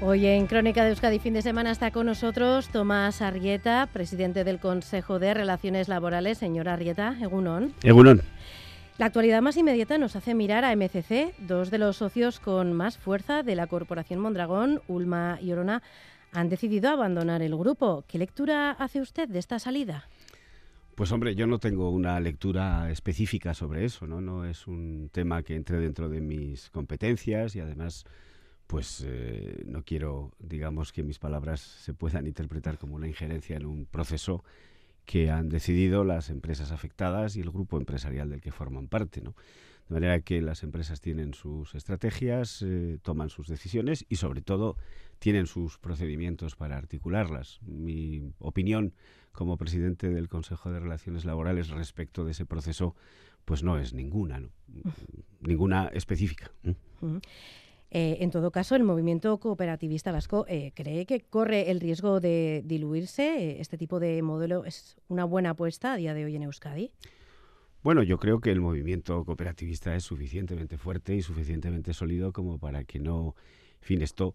Hoy en Crónica de Euskadi fin de semana está con nosotros Tomás Arrieta, presidente del Consejo de Relaciones Laborales. Señor Arrieta, Egunon. Egunon. La actualidad más inmediata nos hace mirar a MCC, dos de los socios con más fuerza de la Corporación Mondragón, Ulma y Orona, han decidido abandonar el grupo. ¿Qué lectura hace usted de esta salida? Pues hombre, yo no tengo una lectura específica sobre eso, ¿no? No es un tema que entre dentro de mis competencias y además pues eh, no quiero, digamos, que mis palabras se puedan interpretar como una injerencia en un proceso que han decidido las empresas afectadas y el grupo empresarial del que forman parte, ¿no? De manera que las empresas tienen sus estrategias, eh, toman sus decisiones y sobre todo tienen sus procedimientos para articularlas. Mi opinión como presidente del Consejo de Relaciones Laborales respecto de ese proceso pues no es ninguna, ¿no? ninguna específica. Eh, en todo caso, el movimiento cooperativista vasco eh, cree que corre el riesgo de diluirse. Eh, ¿Este tipo de modelo es una buena apuesta a día de hoy en Euskadi? Bueno, yo creo que el movimiento cooperativista es suficientemente fuerte y suficientemente sólido como para que no, en fin, esto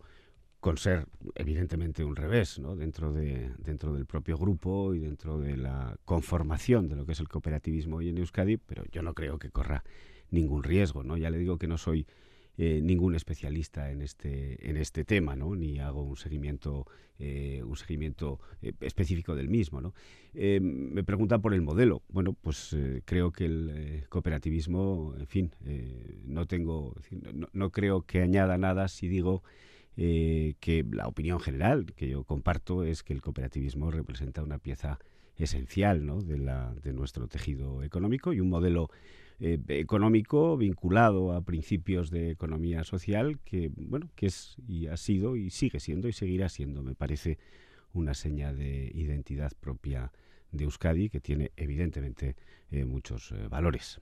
con ser evidentemente un revés ¿no? dentro, de, dentro del propio grupo y dentro de la conformación de lo que es el cooperativismo hoy en Euskadi, pero yo no creo que corra ningún riesgo. ¿no? Ya le digo que no soy eh, ningún especialista en este, en este tema, ¿no? ni hago un seguimiento, eh, un seguimiento eh, específico del mismo. ¿no? me preguntan por el modelo. Bueno, pues creo que el cooperativismo, en fin, no, tengo, no, creo que añada nada si digo que la opinión general que yo comparto es que el cooperativismo representa una pieza esencial ¿no? de, la, de nuestro tejido económico y un modelo eh, económico vinculado a principios de economía social que, bueno, que es y ha sido y sigue siendo y seguirá siendo, me parece, una seña de identidad propia de Euskadi que tiene evidentemente eh, muchos eh, valores.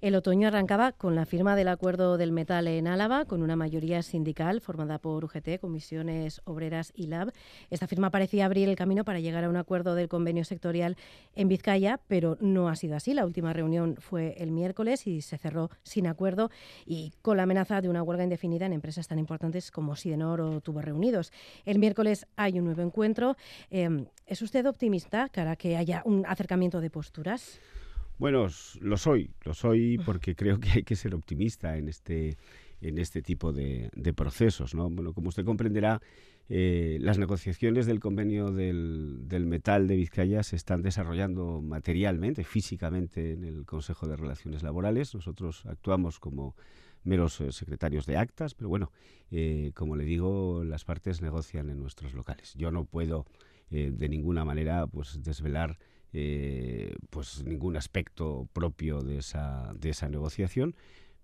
El otoño arrancaba con la firma del acuerdo del metal en Álava, con una mayoría sindical formada por UGT, Comisiones Obreras y LAB. Esta firma parecía abrir el camino para llegar a un acuerdo del convenio sectorial en Vizcaya, pero no ha sido así. La última reunión fue el miércoles y se cerró sin acuerdo y con la amenaza de una huelga indefinida en empresas tan importantes como Sidenor o Reunidos. El miércoles hay un nuevo encuentro. Em, ¿Es usted optimista para que haya un acercamiento de posturas? Bueno, lo soy, lo soy porque creo que hay que ser optimista en este, en este tipo de, procesos. ¿no? Bueno, como usted comprenderá, eh, las negociaciones del convenio del, metal de Vizcaya se están desarrollando materialmente, físicamente en el Consejo de Relaciones Laborales. Nosotros actuamos como meros eh, secretarios de actas, pero bueno, eh, como le digo, las partes negocian en nuestros locales. Yo no puedo de ninguna manera pues desvelar eh, pues ningún aspecto propio de esa, de esa negociación,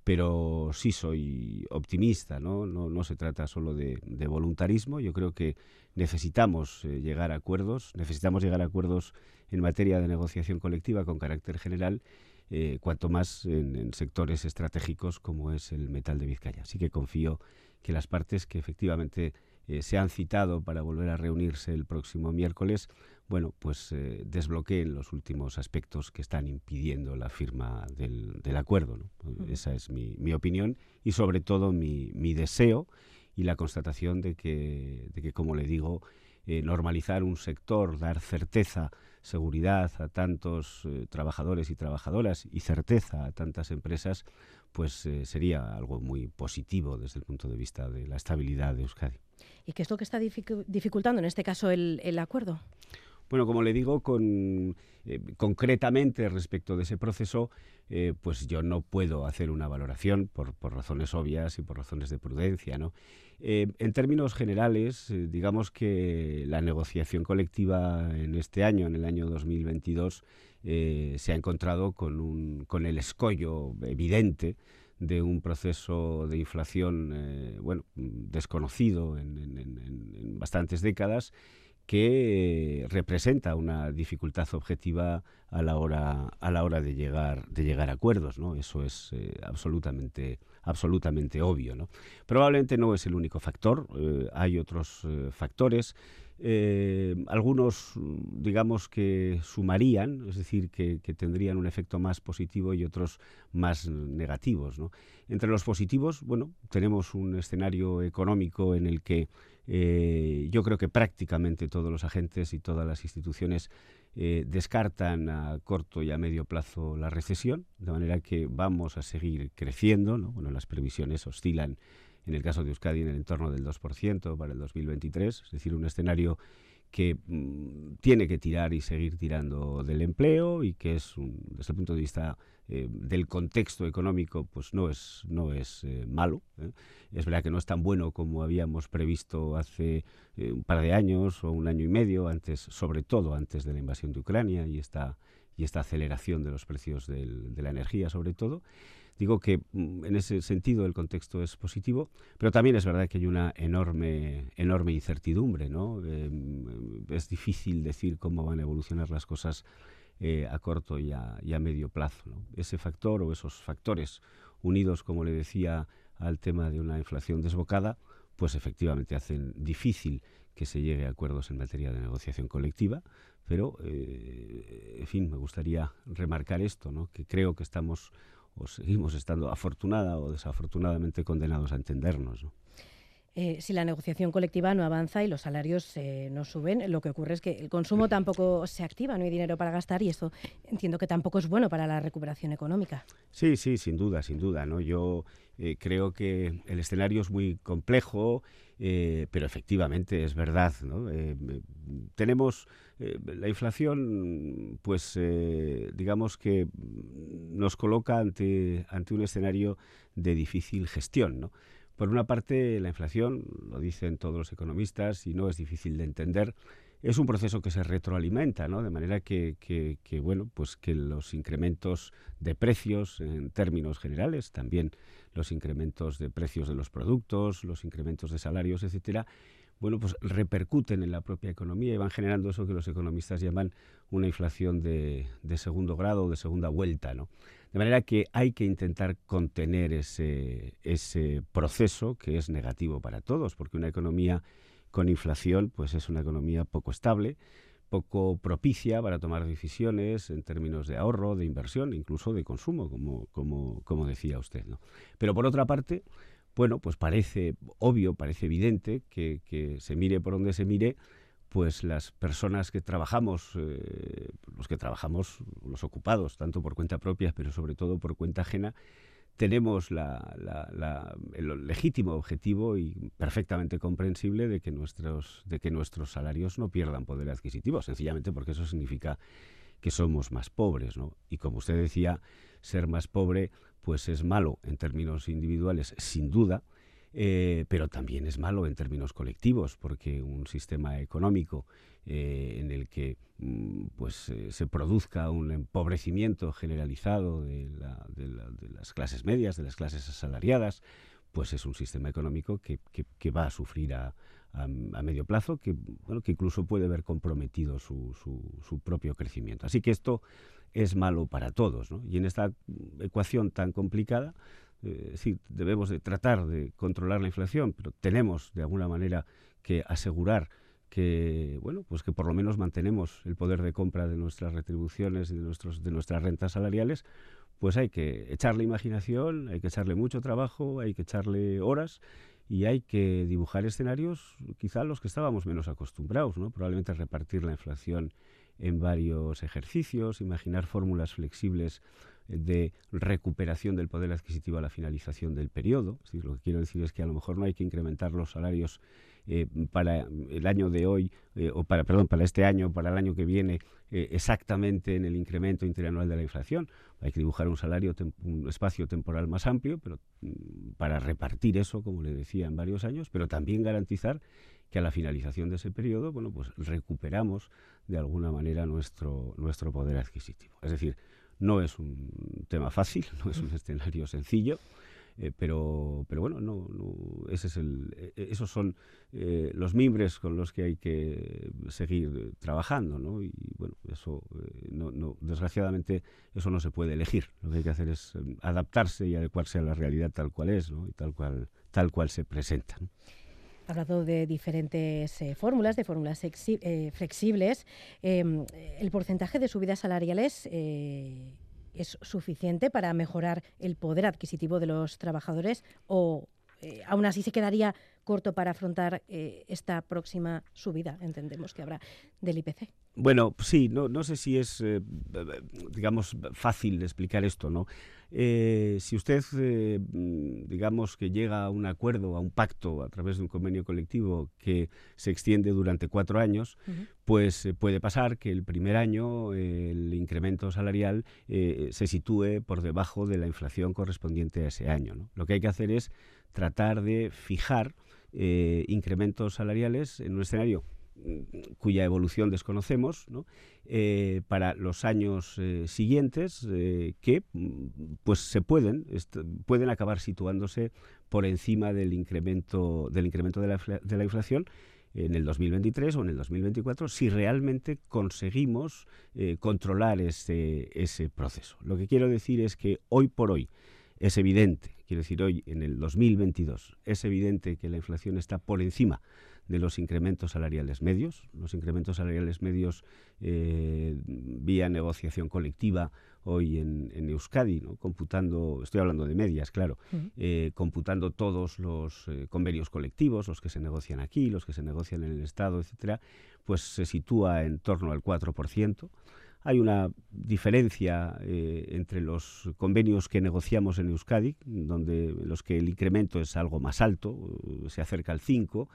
pero sí soy optimista, ¿no? No, no se trata solo de, voluntarismo, yo creo que necesitamos eh, llegar a acuerdos, necesitamos llegar a acuerdos en materia de negociación colectiva con carácter general, eh, cuanto más en, en, sectores estratégicos como es el metal de Vizcaya. Así que confío que las partes que efectivamente se han citado para volver a reunirse el próximo miércoles bueno, pues eh, desbloqueen los últimos aspectos que están impidiendo la firma del, acuerdo. Esa es mi, opinión y sobre todo mi, deseo y la constatación de que, de que como le digo, eh, normalizar un sector, dar certeza, seguridad a tantos eh, trabajadores y trabajadoras y certeza a tantas empresas, pues sería algo muy positivo desde el punto de vista de la estabilidad de Euskadi. ¿Y qué es lo que está dificultando en este caso el, el acuerdo? Bueno, como le digo, eh, concretamente respecto de ese proceso, eh, pues yo no puedo hacer una valoración por, razones obvias y por razones de prudencia. ¿no? Eh, en términos generales, digamos que la negociación colectiva en este año, en el año 2022, se ha encontrado con, un, con el escollo evidente de un proceso de inflación bueno, desconocido en bastantes décadas que representa una dificultad objetiva a la hora a la hora de llegar de llegar a acuerdos no eso es eh, absolutamente absolutamente obvio no probablemente no es el único factor eh, hay otros eh, factores algunos, digamos, que sumarían, es decir, que, tendrían un efecto más positivo y otros más negativos. Entre los positivos, bueno, tenemos un escenario económico en el que eh, yo creo que prácticamente todos los agentes y todas las instituciones eh, descartan a corto y a medio plazo la recesión, de manera que vamos a seguir creciendo. Bueno, las previsiones oscilan en el caso de Euskadi en el entorno del 2% para el 2023, es decir, un escenario que mm, tiene que tirar y seguir tirando del empleo y que es, desde el punto de vista eh, del contexto económico, pues no es, no es eh, malo. ¿eh? Es verdad que no es tan bueno como habíamos previsto hace un par de años o un año y medio, antes, sobre todo antes de la invasión de Ucrania y esta, y esta aceleración de los precios de la energía, sobre todo. Digo que mm, en ese sentido el contexto es positivo, pero también es verdad que hay una enorme, enorme incertidumbre, ¿no? Em, es difícil decir cómo van a evolucionar las cosas eh, a corto y a, medio plazo. Ese factor o esos factores unidos, como le decía, al tema de una inflación desbocada, pues efectivamente hacen difícil que se llegue a acuerdos en materia de negociación colectiva, pero, eh, en fin, me gustaría remarcar esto, que creo que estamos o seguimos estando afortunada o desafortunadamente condenados a entendernos. Eh, si la negociación colectiva no avanza y los salarios eh, no suben, lo que ocurre es que el consumo tampoco se activa, no hay dinero para gastar y eso entiendo que tampoco es bueno para la recuperación económica. Sí, sí, sin duda, sin duda. ¿no? Yo eh, creo que el escenario es muy complejo, pero efectivamente es verdad. tenemos la inflación, pues digamos que nos coloca ante, ante un escenario de difícil gestión. ¿no? Por una parte, la inflación, lo dicen todos los economistas y no es difícil de entender, es un proceso que se retroalimenta, ¿no? De manera que, bueno, pues que los incrementos de precios en términos generales, también los incrementos de precios de los productos, los incrementos de salarios, etcétera, bueno, pues repercuten en la propia economía y van generando eso que los economistas llaman una inflación de, de segundo grado o de segunda vuelta, ¿no? De manera que hay que intentar contener ese, ese proceso que es negativo para todos, porque una economía con inflación pues es una economía poco estable, poco propicia para tomar decisiones en términos de ahorro, de inversión, incluso de consumo, como, como, como decía usted. ¿no? Pero por otra parte, bueno, pues parece obvio, parece evidente que, que se mire por donde se mire, pues las personas que trabajamos, eh, los que trabajamos, los ocupados, tanto por cuenta propia, pero sobre todo por cuenta ajena, tenemos el legítimo objetivo y perfectamente comprensible de que nuestros de que nuestros salarios no pierdan poder adquisitivo, sencillamente porque eso significa que somos más pobres, ¿no? Y como usted decía, ser más pobre pues es malo en términos individuales, sin duda, eh, pero también es malo en términos colectivos, porque un sistema económico eh, en el que mm, pues, eh, se produzca un empobrecimiento generalizado de, las clases medias, de las clases asalariadas, pues es un sistema económico que, va a sufrir a, medio plazo, que, bueno, que incluso puede ver comprometido su, su, propio crecimiento. Así que esto es malo para todos. ¿no? Y en esta ecuación tan complicada, eh, sí, debemos de tratar de controlar la inflación, pero tenemos de alguna manera que asegurar que bueno pues que por lo menos mantenemos el poder de compra de nuestras retribuciones y de nuestros de nuestras rentas salariales pues hay que echarle imaginación hay que echarle mucho trabajo hay que echarle horas y hay que dibujar escenarios quizá los que estábamos menos acostumbrados no probablemente repartir la inflación en varios ejercicios imaginar fórmulas flexibles de recuperación del poder adquisitivo a la finalización del periodo. lo que quiero decir es que a lo mejor no hay que incrementar los salarios eh, para el año de hoy, eh, o para, perdón, para este año, para el año que viene, eh, exactamente en el incremento interanual de la inflación. Hay que dibujar un salario, un espacio temporal más amplio, pero mm, para repartir eso, como le decía, en varios años, pero también garantizar que a la finalización de ese periodo, bueno, pues recuperamos de alguna manera nuestro, nuestro poder adquisitivo. Es decir, no es un tema fácil, no es un escenario sencillo, eh, pero, pero bueno, no, ese es el, eh, esos son eh, los mimbres con los que hay que seguir trabajando, ¿no? Y bueno, eso, no, no, desgraciadamente, eso no se puede elegir. Lo que hay que hacer es adaptarse y adecuarse a la realidad tal cual es, ¿no? Y tal cual, tal cual se presenta. Hablado de diferentes eh, fórmulas, de fórmulas eh, flexibles. Em, ¿El porcentaje de subidas salariales es suficiente para mejorar el poder adquisitivo de los trabajadores o aún así se quedaría corto para afrontar esta próxima subida, entendemos que habrá del IPC? Bueno, sí, no, no sé si es, digamos, fácil de explicar esto, ¿no? Eh, si usted, eh, digamos, que llega a un acuerdo, a un pacto a través de un convenio colectivo que se extiende durante cuatro años, pues eh, puede pasar que el primer año el incremento salarial se sitúe por debajo de la inflación correspondiente a ese año. Lo que hay que hacer es tratar de fijar incrementos salariales en un escenario cuya evolución desconocemos, eh, para los años eh, siguientes eh, que mm, pues se pueden, pueden acabar situándose por encima del incremento, del incremento de la, de la inflación en el 2023 o en el 2024 si realmente conseguimos controlar ese, ese proceso. Lo que quiero decir es que hoy por hoy es evidente, quiero decir hoy en el 2022, es evidente que la inflación está por encima de los incrementos salariales medios. Los incrementos salariales medios eh, vía negociación colectiva hoy en, Euskadi, ¿no? computando, estoy hablando de medias, claro, eh, computando todos los eh, convenios colectivos, los que se negocian aquí, los que se negocian en el Estado, etcétera, pues se sitúa en torno al 4%. Hay una diferencia entre los convenios que negociamos en Euskadi, donde los que el incremento es algo más alto, se acerca al 5,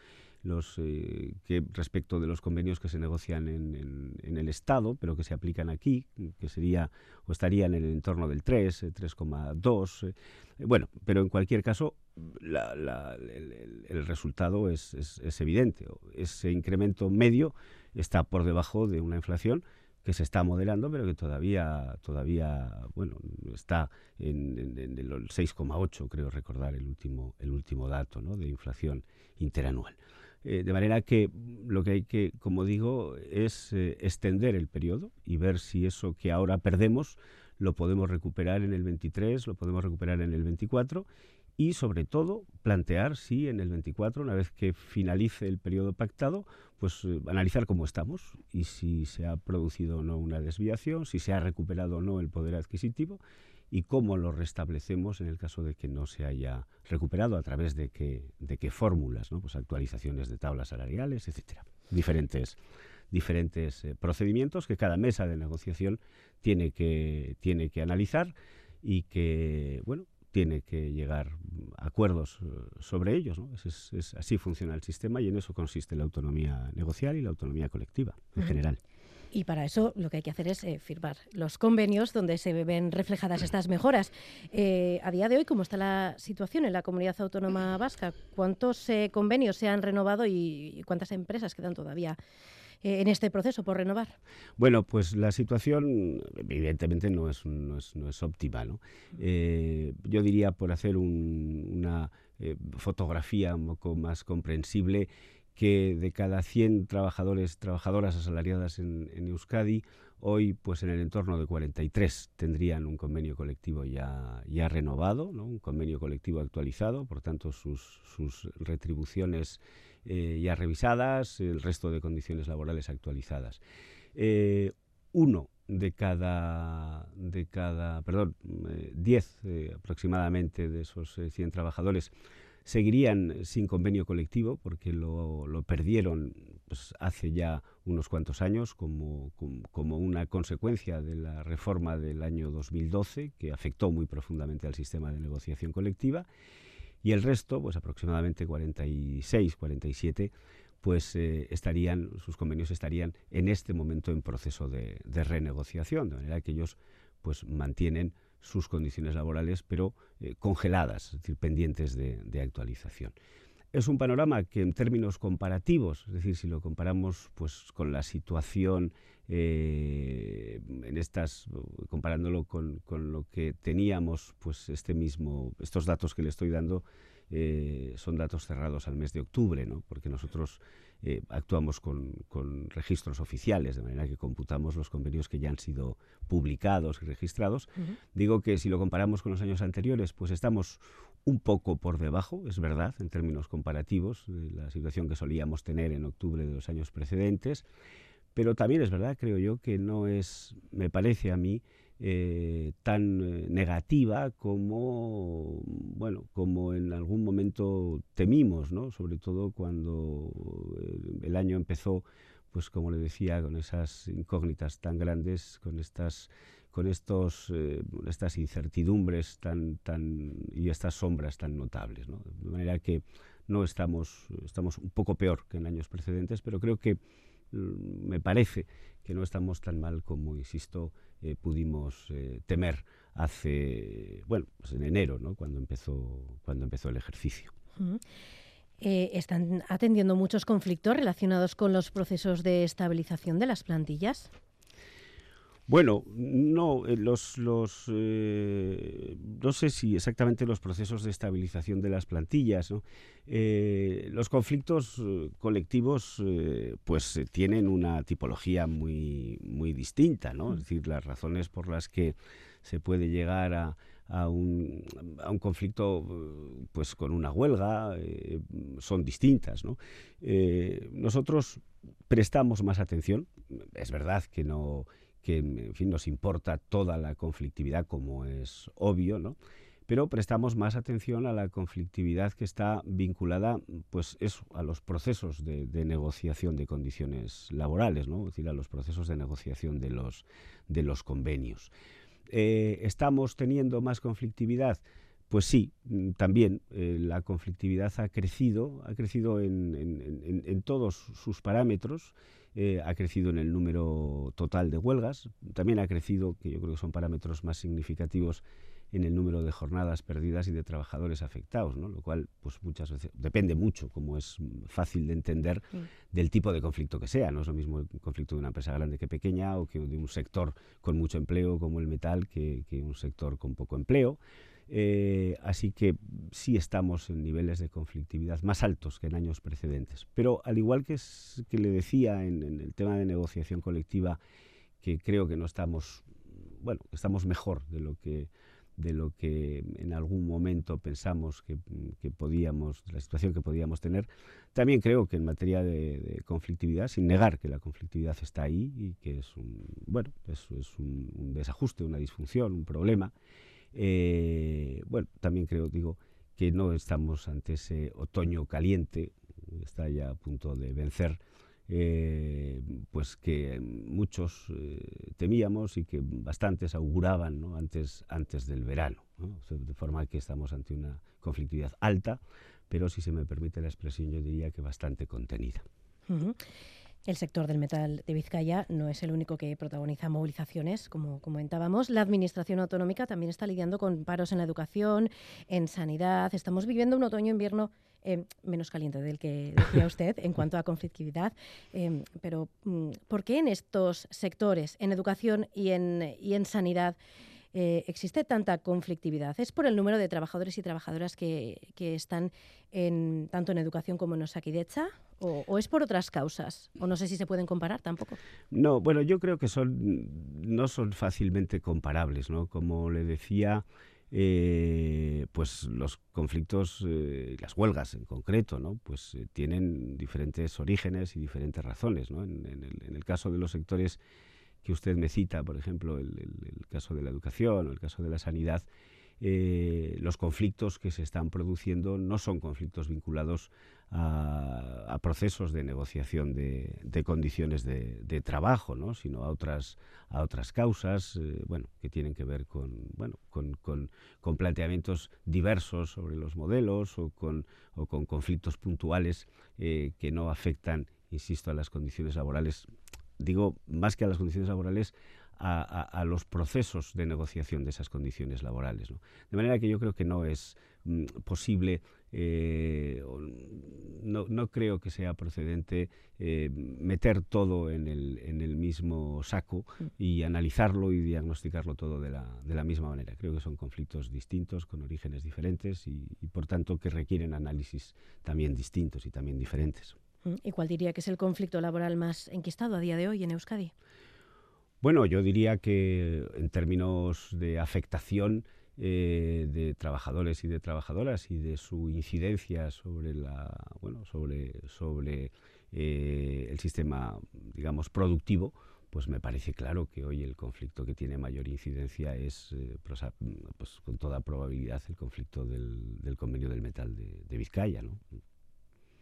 los eh, que respecto de los convenios que se negocian en, el Estado, pero que se aplican aquí, que sería o estarían en el entorno del 3, 3,2. Eh, eh, bueno, pero en cualquier caso, el, resultado es, es, evidente. Ese incremento medio está por debajo de una inflación que se está moderando, pero que todavía, todavía bueno, está en, el 6,8, creo recordar el último, el último dato ¿no? de inflación interanual. Eh, de manera que lo que hay que, como digo, es eh, extender el periodo y ver si eso que ahora perdemos lo podemos recuperar en el 23, lo podemos recuperar en el 24 y sobre todo plantear si en el 24, una vez que finalice el periodo pactado, pues eh, analizar cómo estamos y si se ha producido o no una desviación, si se ha recuperado o no el poder adquisitivo y cómo lo restablecemos en el caso de que no se haya recuperado, a través de qué, de qué fórmulas, ¿no? pues actualizaciones de tablas salariales, etcétera. Diferentes, diferentes eh, procedimientos que cada mesa de negociación tiene que, tiene que analizar y que, bueno, tiene que llegar a acuerdos eh, sobre ellos. ¿no? Es, así funciona el sistema y en eso consiste la autonomía negocial y la autonomía colectiva en general. Y para eso lo que hay que hacer es eh, firmar los convenios donde se ven reflejadas estas mejoras. Eh, a día de hoy, ¿cómo está la situación en la comunidad autónoma vasca? ¿Cuántos eh, convenios se han renovado y, cuántas empresas quedan todavía? En este proceso por renovar? Bueno, pues la situación evidentemente no es, no es, óptima. ¿no? yo diría, por hacer una fotografía un poco más comprensible, que de cada 100 trabajadores, trabajadoras asalariadas en, Euskadi, hoy pues en el entorno de 43 tendrían un convenio colectivo ya, ya renovado, ¿no? un convenio colectivo actualizado, por tanto sus, sus retribuciones eh, ya revisadas, el resto de condiciones laborales actualizadas. Eh, uno de cada, de cada, perdón, 10 eh, aproximadamente de esos 100 trabajadores seguirían sin convenio colectivo porque lo, perdieron pues, hace ya unos cuantos años como, como, una consecuencia de la reforma del año 2012 que afectó muy profundamente al sistema de negociación colectiva y el resto, pues aproximadamente 46, 47, pues eh, estarían, sus convenios estarían en este momento en proceso de, renegociación, de manera que ellos pues mantienen sus condiciones laborales, pero eh, congeladas, es decir, pendientes de, actualización. Es un panorama que en términos comparativos, es decir, si lo comparamos pues, con la situación eh, en estas, comparándolo con, con, lo que teníamos, pues este mismo, estos datos que le estoy dando eh, son datos cerrados al mes de octubre, ¿no? porque nosotros eh, actuamos con, registros oficiales, de manera que computamos los convenios que ya han sido publicados y registrados. Digo que si lo comparamos con los años anteriores, pues estamos un poco por debajo, es verdad, en términos comparativos, de la situación que solíamos tener en octubre de los años precedentes, pero también es verdad, creo yo, que no es, me parece a mí, eh, tan eh, negativa como bueno como en algún momento temimos no sobre todo cuando eh, el año empezó pues como le decía con esas incógnitas tan grandes con estas con estos estas incertidumbres tan tan y estas sombras tan notables ¿no? de manera que no estamos estamos un poco peor que en años precedentes pero creo que me parece que no estamos tan mal como insisto eh, pudimos eh, temer hace, bueno, pues en enero, ¿no? cuando, empezó, cuando empezó el ejercicio. Eh, ¿Están atendiendo muchos conflictos relacionados con los procesos de estabilización de las plantillas? Bueno, no, eh, los, los eh, no sé si exactamente los procesos de estabilización de las plantillas, eh, los conflictos colectivos pues tienen una tipología muy, muy distinta, ¿no? Es decir, las razones por las que se puede llegar a, a un, a un, conflicto pues con una huelga son distintas. ¿no? nosotros prestamos más atención, es verdad que no que en fin, nos importa toda la conflictividad, como es obvio, ¿no? pero prestamos más atención a la conflictividad que está vinculada pues eso, a los procesos de, negociación de condiciones laborales, ¿no? es decir, a los procesos de negociación de los, de los convenios. Eh, ¿Estamos teniendo más conflictividad? Pues sí, mm, también eh, la conflictividad ha crecido, ha crecido en, en todos sus parámetros eh, ha crecido en el número total de huelgas, también ha crecido, que yo creo que son parámetros más significativos, en el número de jornadas perdidas y de trabajadores afectados, ¿no? lo cual pues muchas veces depende mucho, como es fácil de entender, del tipo de conflicto que sea. No es lo mismo el conflicto de una empresa grande que pequeña o que de un sector con mucho empleo como el metal que, que un sector con poco empleo. Eh, así que sí estamos en niveles de conflictividad más altos que en años precedentes. Pero al igual que, que le decía en, el tema de negociación colectiva, que creo que no estamos, bueno, estamos mejor de lo que de lo que en algún momento pensamos que, podíamos, la situación que podíamos tener. También creo que en materia de, conflictividad, sin negar que la conflictividad está ahí y que es bueno, eso es un desajuste, una disfunción, un problema, eh, bueno, también creo, digo, que no estamos ante ese otoño caliente, está ya a punto de vencer, eh, pues que muchos eh, temíamos y que bastantes auguraban ¿no? antes, antes del verano. de forma que estamos ante una conflictividad alta, pero si se me permite la expresión, yo diría que bastante contenida. El sector del metal de Vizcaya no es el único que protagoniza movilizaciones, como comentábamos. La Administración Autonómica también está lidiando con paros en la educación, en sanidad. Estamos viviendo un otoño-invierno eh, menos caliente del que decía usted en cuanto a conflictividad. Eh, pero, mm, ¿por qué en estos sectores, en educación y en, y en sanidad, eh, existe tanta conflictividad? ¿Es por el número de trabajadores y trabajadoras que, están en, tanto en educación como en Osakidecha? O, es por otras causas? O no sé si se pueden comparar tampoco. No, bueno, yo creo que son, no son fácilmente comparables, ¿no? Como le decía, eh, pues los conflictos, eh, las huelgas en concreto, ¿no? Pues tienen diferentes orígenes y diferentes razones, en, el, caso de los sectores que usted me cita, por ejemplo, el, caso de la educación o el caso de la sanidad, eh, los conflictos que se están produciendo no son conflictos vinculados a, procesos de negociación de, condiciones de, trabajo, ¿no? sino a otras, a otras causas eh, bueno, que tienen que ver con, bueno, con, con, planteamientos diversos sobre los modelos o con, o con conflictos puntuales eh, que no afectan, insisto, a las condiciones laborales digo, más que a las condiciones laborales, a, los procesos de negociación de esas condiciones laborales. De manera que yo creo que no es mm, posible, eh, no, creo que sea procedente eh, meter todo en el, en el, mismo saco y analizarlo y diagnosticarlo todo de la, de la, misma manera. Creo que son conflictos distintos, con orígenes diferentes y por tanto que requieren análisis también distintos y también diferentes. ¿Y cuál diría que es el conflicto laboral más enquistado a día de hoy en Euskadi? Bueno, yo diría que en términos de afectación, eh, de trabajadores y de trabajadoras y de su incidencia sobre la bueno sobre sobre eh, el sistema digamos productivo pues me parece claro que hoy el conflicto que tiene mayor incidencia es eh, pues, pues, con toda probabilidad el conflicto del, del convenio del metal de, de Vizcaya ¿no?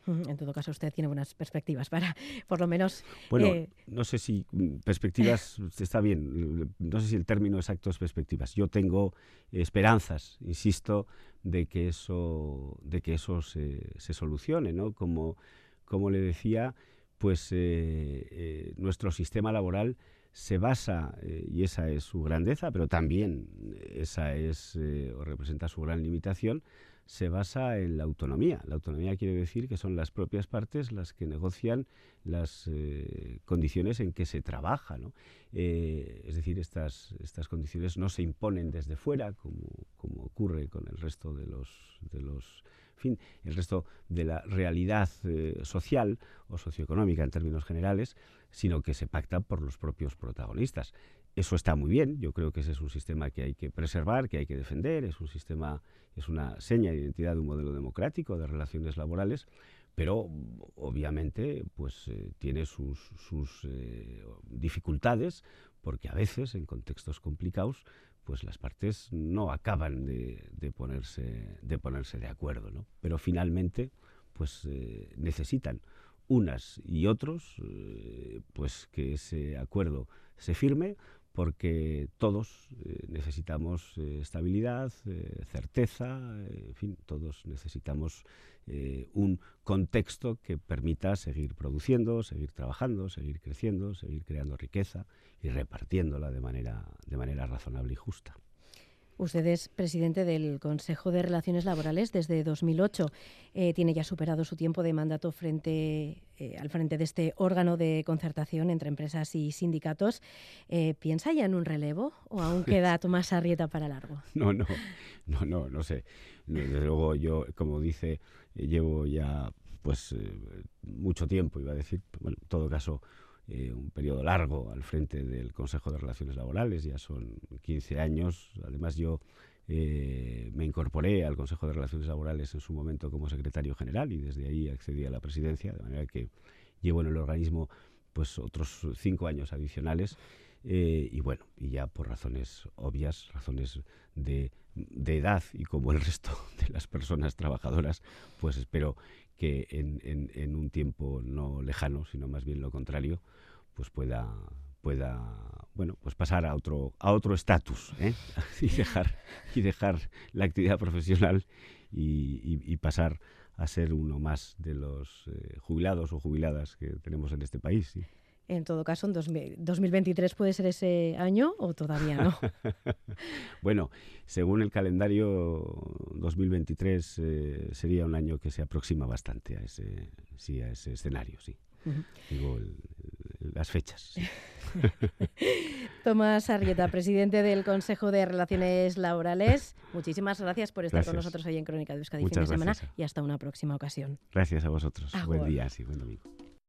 En todo caso, usted tiene buenas perspectivas para, por lo menos... Bueno, eh, no sé si mm, perspectivas está bien, no sé si el término exacto es perspectivas. Yo tengo esperanzas, insisto, de que eso, de que eso se, se solucione, ¿no? Como, como le decía, pues eh, eh, nuestro sistema laboral se basa, y esa es su grandeza, pero también esa es o representa su gran limitación, se basa en la autonomía. La autonomía quiere decir que son las propias partes las que negocian las eh, condiciones en que se trabaja. ¿no? Eh, es decir, estas, estas condiciones no se imponen desde fuera, como, como ocurre con el resto de los, de los fin, el resto de la realidad eh, social o socioeconómica en términos generales, sino que se pactan por los propios protagonistas. Eso está muy bien, yo creo que ese es un sistema que hay que preservar, que hay que defender, es un sistema, es una seña de identidad de un modelo democrático de relaciones laborales, pero obviamente pues eh, tiene sus, sus eh, dificultades porque a veces en contextos complicados pues las partes no acaban de, ponerse de ponerse de acuerdo, ¿no? Pero finalmente pues eh, necesitan unas y otros pues que ese acuerdo se firme porque todos eh, necesitamos eh, estabilidad, eh, certeza, en fin, todos necesitamos un contexto que permita seguir produciendo, seguir trabajando, seguir creciendo, seguir creando riqueza y repartiéndola de manera, de manera razonable y justa. Usted es presidente del Consejo de Relaciones Laborales desde 2008. Eh, tiene ya superado su tiempo de mandato frente, eh, al frente de este órgano de concertación entre empresas y sindicatos. Eh, ¿Piensa ya en un relevo o aún queda Tomás Arrieta para largo? No, no, no, no, no sé. Desde luego yo, como dice, llevo ya pues mucho tiempo, iba a decir, bueno, en todo caso, eh, un periodo largo al frente del Consejo de Relaciones Laborales, ya son 15 años. Además, yo eh, me incorporé al Consejo de Relaciones Laborales en su momento como secretario general y desde ahí accedí a la presidencia, de manera que llevo en el organismo pues otros cinco años adicionales. Eh, y bueno, y ya por razones obvias, razones de, de, edad y como el resto de las personas trabajadoras, pues espero que en, un tiempo no lejano, sino más bien lo contrario, pues pueda pueda bueno pues pasar a otro a otro estatus ¿eh? y dejar y dejar la actividad profesional y, pasar a ser uno más de los eh, jubilados o jubiladas que tenemos en este país. En todo caso, en 2023 puede ser ese año o todavía no. bueno, según el calendario, 2023 eh, sería un año que se aproxima bastante a ese, sí, a ese escenario, sí. Uh -huh. Digo, el, el, las fechas. Sí. Tomás Arrieta, presidente del Consejo de Relaciones Laborales, muchísimas gracias por estar gracias. con nosotros hoy en Crónica de Euskadi Muchas fin de gracias. semana y hasta una próxima ocasión. Gracias a vosotros. Buen día, sí, buen domingo.